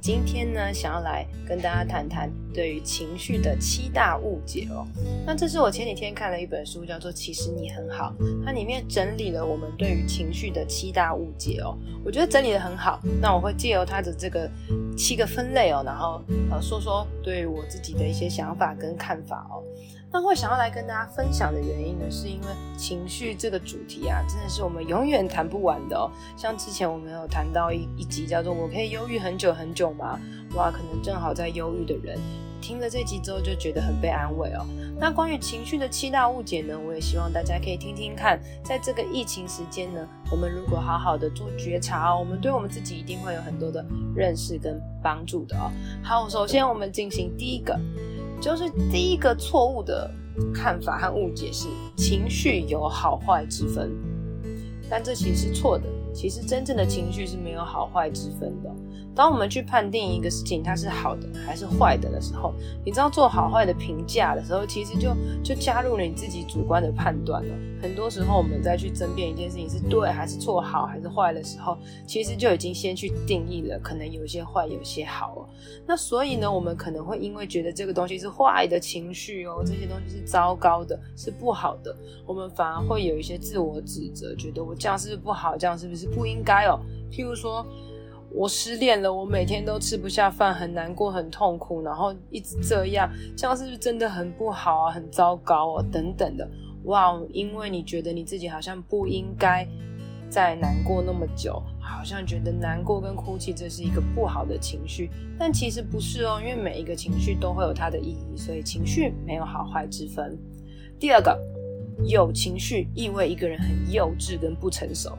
今天呢，想要来跟大家谈谈对于情绪的七大误解哦。那这是我前几天看了一本书，叫做《其实你很好》，它里面整理了我们对于情绪的七大误解哦。我觉得整理得很好。那我会借由它的这个七个分类哦，然后呃说说对我自己的一些想法跟看法哦。那会想要来跟大家分享的原因呢，是因为情绪这个主题啊，真的是我们永远谈不完的哦。像之前我们有谈到一一集叫做“我可以忧郁很久很久吗？”哇，可能正好在忧郁的人听了这集之后就觉得很被安慰哦。那关于情绪的七大误解呢，我也希望大家可以听听看。在这个疫情时间呢，我们如果好好的做觉察哦，我们对我们自己一定会有很多的认识跟帮助的哦。好，首先我们进行第一个。就是第一个错误的看法和误解是情绪有好坏之分，但这其实是错的。其实真正的情绪是没有好坏之分的。当我们去判定一个事情它是好的还是坏的的时候，你知道做好坏的评价的时候，其实就就加入了你自己主观的判断了。很多时候我们再去争辩一件事情是对还是错、好还是坏的时候，其实就已经先去定义了，可能有些坏，有些好哦。那所以呢，我们可能会因为觉得这个东西是坏的情绪哦，这些东西是糟糕的，是不好的，我们反而会有一些自我指责，觉得我这样是不是不好，这样是不是不应该哦？譬如说。我失恋了，我每天都吃不下饭，很难过，很痛苦，然后一直这样，这样是不是真的很不好啊？很糟糕哦，等等的。哇，因为你觉得你自己好像不应该再难过那么久，好像觉得难过跟哭泣这是一个不好的情绪，但其实不是哦，因为每一个情绪都会有它的意义，所以情绪没有好坏之分。第二个，有情绪意味一个人很幼稚跟不成熟。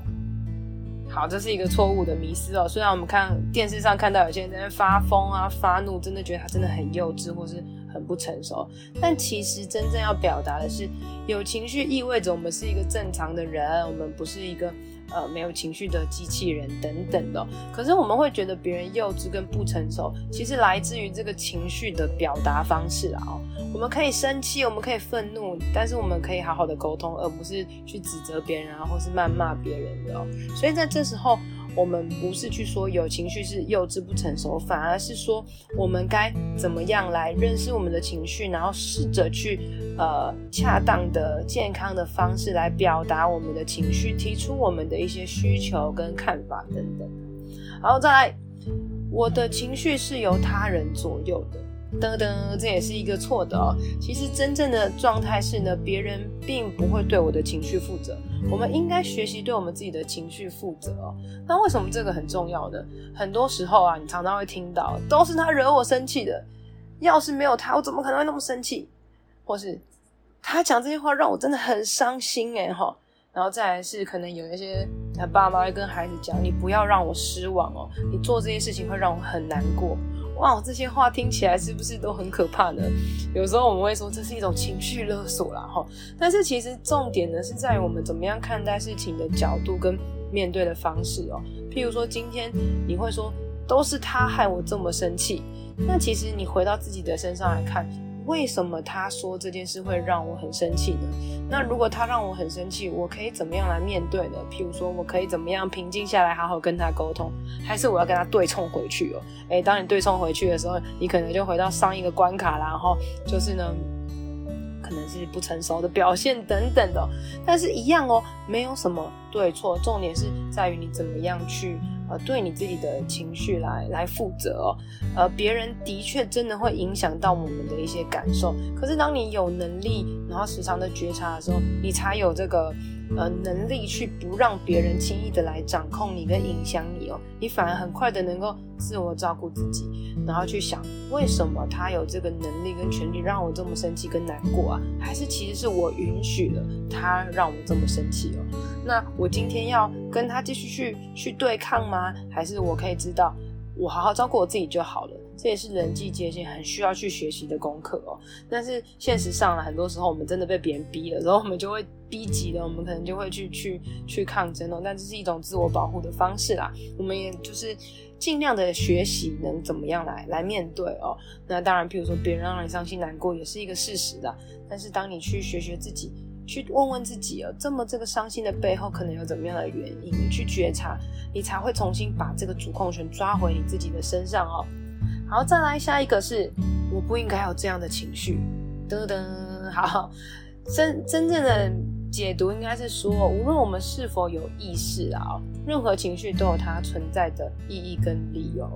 好，这是一个错误的迷思哦。虽然我们看电视上看到有些人在发疯啊、发怒，真的觉得他真的很幼稚或是很不成熟，但其实真正要表达的是，有情绪意味着我们是一个正常的人，我们不是一个。呃，没有情绪的机器人等等的，可是我们会觉得别人幼稚跟不成熟，其实来自于这个情绪的表达方式啊。我们可以生气，我们可以愤怒，但是我们可以好好的沟通，而不是去指责别人啊，或是谩骂别人的哦。所以在这时候。我们不是去说有情绪是幼稚不成熟，反而是说我们该怎么样来认识我们的情绪，然后试着去呃恰当的、健康的方式来表达我们的情绪，提出我们的一些需求跟看法等等。然后再来，我的情绪是由他人左右的。噔噔，这也是一个错的哦。其实真正的状态是呢，别人并不会对我的情绪负责。我们应该学习对我们自己的情绪负责哦。那为什么这个很重要呢？很多时候啊，你常常会听到，都是他惹我生气的。要是没有他，我怎么可能会那么生气？或是他讲这些话让我真的很伤心诶哈。然后再来是可能有一些他爸妈会跟孩子讲，你不要让我失望哦，你做这些事情会让我很难过。哇，这些话听起来是不是都很可怕呢？有时候我们会说这是一种情绪勒索啦，哈。但是其实重点呢是在于我们怎么样看待事情的角度跟面对的方式哦。譬如说今天你会说都是他害我这么生气，那其实你回到自己的身上来看。为什么他说这件事会让我很生气呢？那如果他让我很生气，我可以怎么样来面对呢？譬如说，我可以怎么样平静下来，好好跟他沟通，还是我要跟他对冲回去哦？诶，当你对冲回去的时候，你可能就回到上一个关卡，然后就是呢，可能是不成熟的表现等等的。但是一样哦，没有什么对错，重点是在于你怎么样去。呃，对你自己的情绪来来负责哦。呃，别人的确真的会影响到我们的一些感受。可是当你有能力，然后时常的觉察的时候，你才有这个。呃，能力去不让别人轻易的来掌控你跟影响你哦，你反而很快的能够自我照顾自己，然后去想为什么他有这个能力跟权利让我这么生气跟难过啊？还是其实是我允许了他让我这么生气哦？那我今天要跟他继续去去对抗吗？还是我可以知道我好好照顾我自己就好了？这也是人际界限很需要去学习的功课哦。但是现实上啊，很多时候我们真的被别人逼了，然后我们就会逼急了，我们可能就会去去去抗争哦。但这是一种自我保护的方式啦，我们也就是尽量的学习能怎么样来来面对哦。那当然，譬如说别人让你伤心难过，也是一个事实的。但是当你去学学自己。去问问自己哦，这么这个伤心的背后可能有怎么样的原因？你去觉察，你才会重新把这个主控权抓回你自己的身上哦。好，再来下一个是，我不应该有这样的情绪。噔噔，好，真真正的解读应该是说，无论我们是否有意识啊，任何情绪都有它存在的意义跟理由。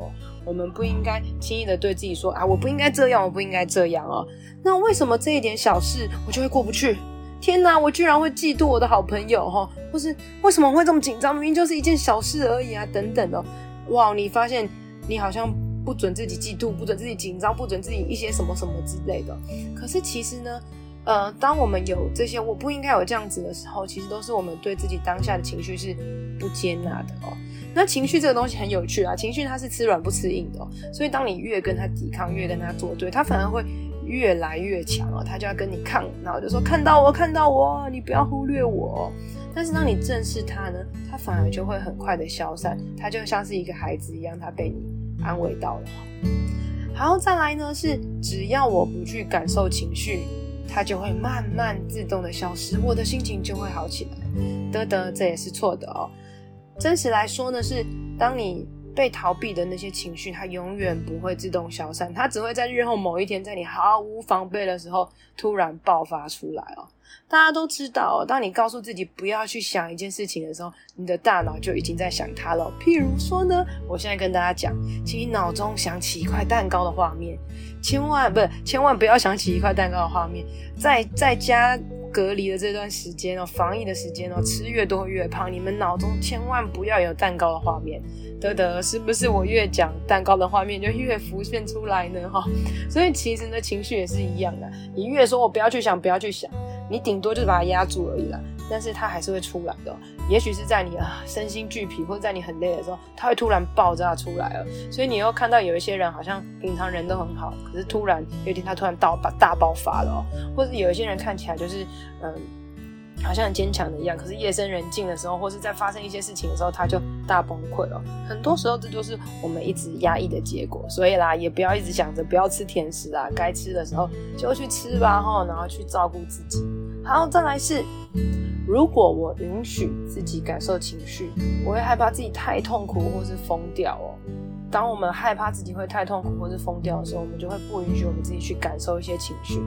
我们不应该轻易的对自己说啊，我不应该这样，我不应该这样哦。那为什么这一点小事我就会过不去？天哪，我居然会嫉妒我的好朋友哈，或是为什么会这么紧张？明明就是一件小事而已啊，等等哦。哇，你发现你好像不准自己嫉妒，不准自己紧张，不准自己一些什么什么之类的。可是其实呢，呃，当我们有这些我不应该有这样子的时候，其实都是我们对自己当下的情绪是不接纳的哦。那情绪这个东西很有趣啊，情绪它是吃软不吃硬的哦，所以当你越跟他抵抗，越跟他作对，他反而会。越来越强哦，他就要跟你抗，然后就说看到我，看到我，你不要忽略我。但是当你正视他呢，他反而就会很快的消散，他就像是一个孩子一样，他被你安慰到了。好，再来呢是只要我不去感受情绪，它就会慢慢自动的消失，我的心情就会好起来。得得，这也是错的哦。真实来说呢，是当你。被逃避的那些情绪，它永远不会自动消散，它只会在日后某一天，在你毫无防备的时候突然爆发出来哦。大家都知道，当你告诉自己不要去想一件事情的时候，你的大脑就已经在想它了。譬如说呢，我现在跟大家讲，请你脑中想起一块蛋糕的画面，千万不是，千万不要想起一块蛋糕的画面，在在家隔离的这段时间哦，防疫的时间哦，吃越多越胖，你们脑中千万不要有蛋糕的画面。得得，是不是我越讲蛋糕的画面就越浮现出来呢？哈，所以其实呢，情绪也是一样的。你越说我不要去想，不要去想，你顶多就是把它压住而已啦。但是它还是会出来的。也许是在你啊身心俱疲，或者在你很累的时候，它会突然爆炸出来了。所以你又看到有一些人好像平常人都很好，可是突然有一天他突然大大爆发了。或者有一些人看起来就是嗯。好像很坚强的一样，可是夜深人静的时候，或是在发生一些事情的时候，他就大崩溃了。很多时候，这就是我们一直压抑的结果。所以啦，也不要一直想着不要吃甜食啊，该吃的时候就去吃吧，哈，然后去照顾自己。好，再来是，如果我允许自己感受情绪，我会害怕自己太痛苦或是疯掉哦。当我们害怕自己会太痛苦或是疯掉的时候，我们就会不允许我们自己去感受一些情绪。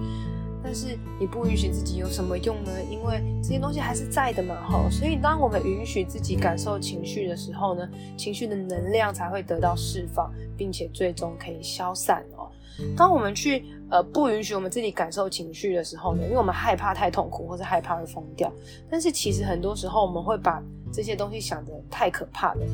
但是你不允许自己有什么用呢？因为这些东西还是在的嘛，吼。所以当我们允许自己感受情绪的时候呢，情绪的能量才会得到释放，并且最终可以消散哦。当我们去呃不允许我们自己感受情绪的时候呢，因为我们害怕太痛苦，或是害怕会疯掉。但是其实很多时候我们会把这些东西想得太可怕了。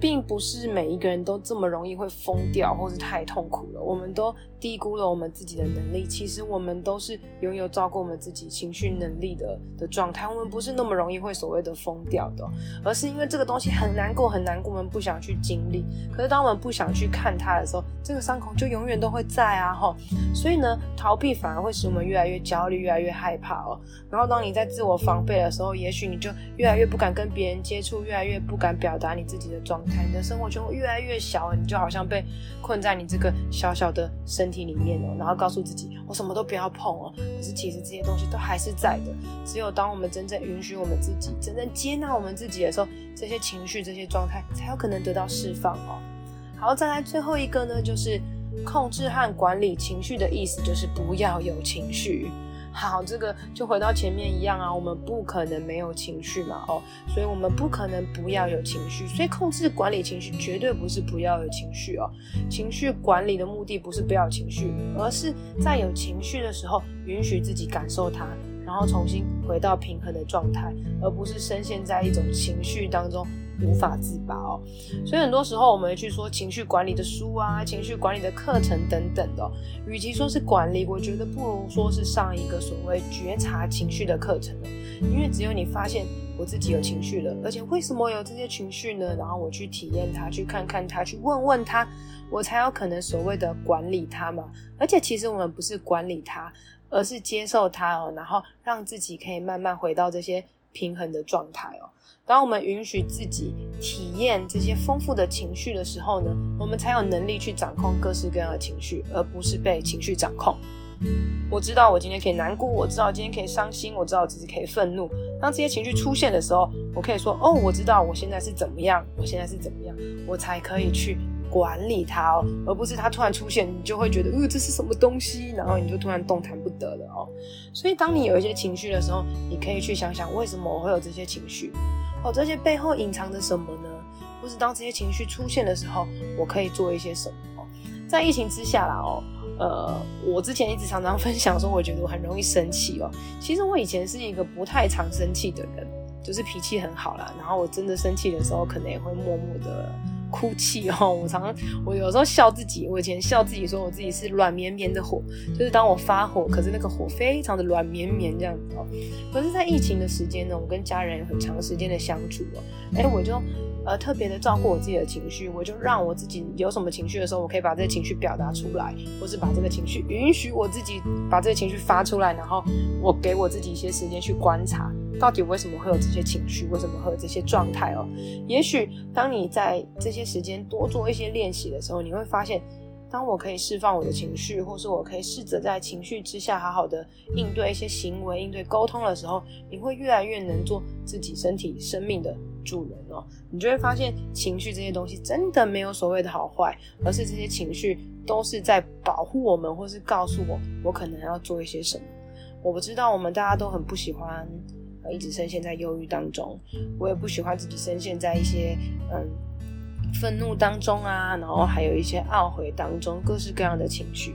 并不是每一个人都这么容易会疯掉，或是太痛苦了。我们都低估了我们自己的能力。其实我们都是拥有照顾我们自己情绪能力的的状态。我们不是那么容易会所谓的疯掉的，而是因为这个东西很难过，很难过，我们不想去经历。可是当我们不想去看它的时候，这个伤口就永远都会在啊！吼，所以呢，逃避反而会使我们越来越焦虑，越来越害怕哦。然后当你在自我防备的时候，也许你就越来越不敢跟别人接触，越来越不敢表达你自己的状态。你的生活圈会越来越小，你就好像被困在你这个小小的身体里面哦，然后告诉自己我什么都不要碰哦。可是其实这些东西都还是在的。只有当我们真正允许我们自己，真正接纳我们自己的时候，这些情绪、这些状态才有可能得到释放哦。好，再来最后一个呢，就是控制和管理情绪的意思，就是不要有情绪。好，这个就回到前面一样啊，我们不可能没有情绪嘛，哦，所以我们不可能不要有情绪，所以控制管理情绪绝对不是不要有情绪哦。情绪管理的目的不是不要有情绪，而是在有情绪的时候允许自己感受它，然后重新回到平衡的状态，而不是深陷在一种情绪当中。无法自拔哦，所以很多时候我们会去说情绪管理的书啊，情绪管理的课程等等的。与其说是管理，我觉得不如说是上一个所谓觉察情绪的课程了。因为只有你发现我自己有情绪了，而且为什么有这些情绪呢？然后我去体验它，去看看它，去问问它，我才有可能所谓的管理它嘛。而且其实我们不是管理它，而是接受它哦，然后让自己可以慢慢回到这些平衡的状态哦。当我们允许自己体验这些丰富的情绪的时候呢，我们才有能力去掌控各式各样的情绪，而不是被情绪掌控。我知道我今天可以难过，我知道今天可以伤心，我知道自己可以愤怒。当这些情绪出现的时候，我可以说：“哦，我知道我现在是怎么样，我现在是怎么样，我才可以去管理它哦，而不是它突然出现，你就会觉得，呃，这是什么东西，然后你就突然动弹不得了哦。所以，当你有一些情绪的时候，你可以去想想，为什么我会有这些情绪？哦，这些背后隐藏着什么呢？或是当这些情绪出现的时候，我可以做一些什么？在疫情之下啦，哦。呃，我之前一直常常分享说，我觉得我很容易生气哦。其实我以前是一个不太常生气的人，就是脾气很好啦。然后我真的生气的时候，可能也会默默的哭泣哦。我常常，我有时候笑自己，我以前笑自己说我自己是软绵绵的火，就是当我发火，可是那个火非常的软绵绵这样子哦。可是，在疫情的时间呢，我跟家人很长时间的相处哦，哎，我就。呃，特别的照顾我自己的情绪，我就让我自己有什么情绪的时候，我可以把这个情绪表达出来，或是把这个情绪允许我自己把这个情绪发出来，然后我给我自己一些时间去观察，到底为什么会有这些情绪，为什么会有这些状态哦。也许当你在这些时间多做一些练习的时候，你会发现。当我可以释放我的情绪，或是我可以试着在情绪之下好好的应对一些行为、应对沟通的时候，你会越来越能做自己身体生命的主人哦。你就会发现，情绪这些东西真的没有所谓的好坏，而是这些情绪都是在保护我们，或是告诉我我可能要做一些什么。我不知道我们大家都很不喜欢一直深陷在忧郁当中，我也不喜欢自己深陷在一些嗯。愤怒当中啊，然后还有一些懊悔当中，各式各样的情绪。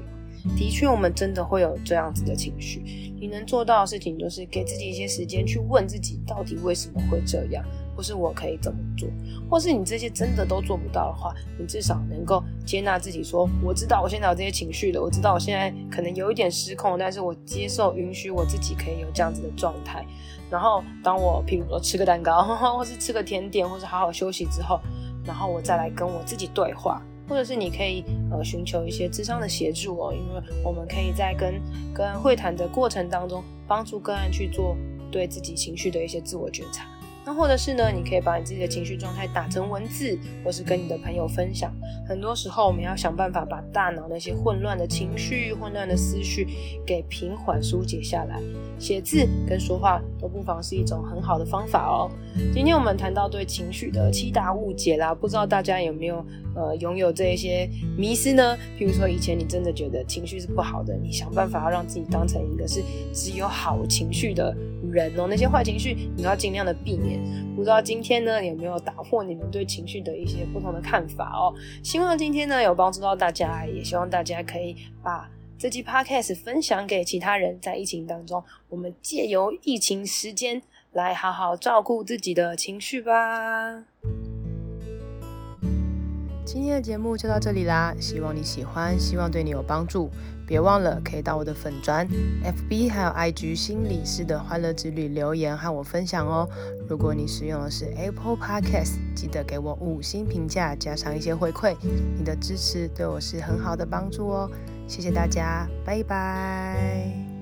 的确，我们真的会有这样子的情绪。你能做到的事情，就是给自己一些时间去问自己，到底为什么会这样，或是我可以怎么做，或是你这些真的都做不到的话，你至少能够接纳自己说，我知道我现在有这些情绪了，我知道我现在可能有一点失控，但是我接受、允许我自己可以有这样子的状态。然后，当我譬如说吃个蛋糕，或是吃个甜点，或是好好休息之后。然后我再来跟我自己对话，或者是你可以呃寻求一些咨商的协助哦，因为我们可以在跟跟会谈的过程当中，帮助个案去做对自己情绪的一些自我觉察。那或者是呢，你可以把你自己的情绪状态打成文字，或是跟你的朋友分享。很多时候，我们要想办法把大脑那些混乱的情绪、混乱的思绪给平缓、疏解下来。写字跟说话都不妨是一种很好的方法哦。今天我们谈到对情绪的七大误解啦，不知道大家有没有呃拥有这一些迷思呢？譬如说，以前你真的觉得情绪是不好的，你想办法要让自己当成一个是只有好情绪的人哦，那些坏情绪你要尽量的避免。不知道今天呢，有没有打破你们对情绪的一些不同的看法哦？希望今天呢有帮助到大家，也希望大家可以把这期 podcast 分享给其他人。在疫情当中，我们借由疫情时间来好好照顾自己的情绪吧。今天的节目就到这里啦，希望你喜欢，希望对你有帮助。别忘了可以到我的粉专、FB 还有 IG 心理师的欢乐之旅留言和我分享哦。如果你使用的是 Apple Podcast，记得给我五星评价，加上一些回馈，你的支持对我是很好的帮助哦。谢谢大家，拜拜。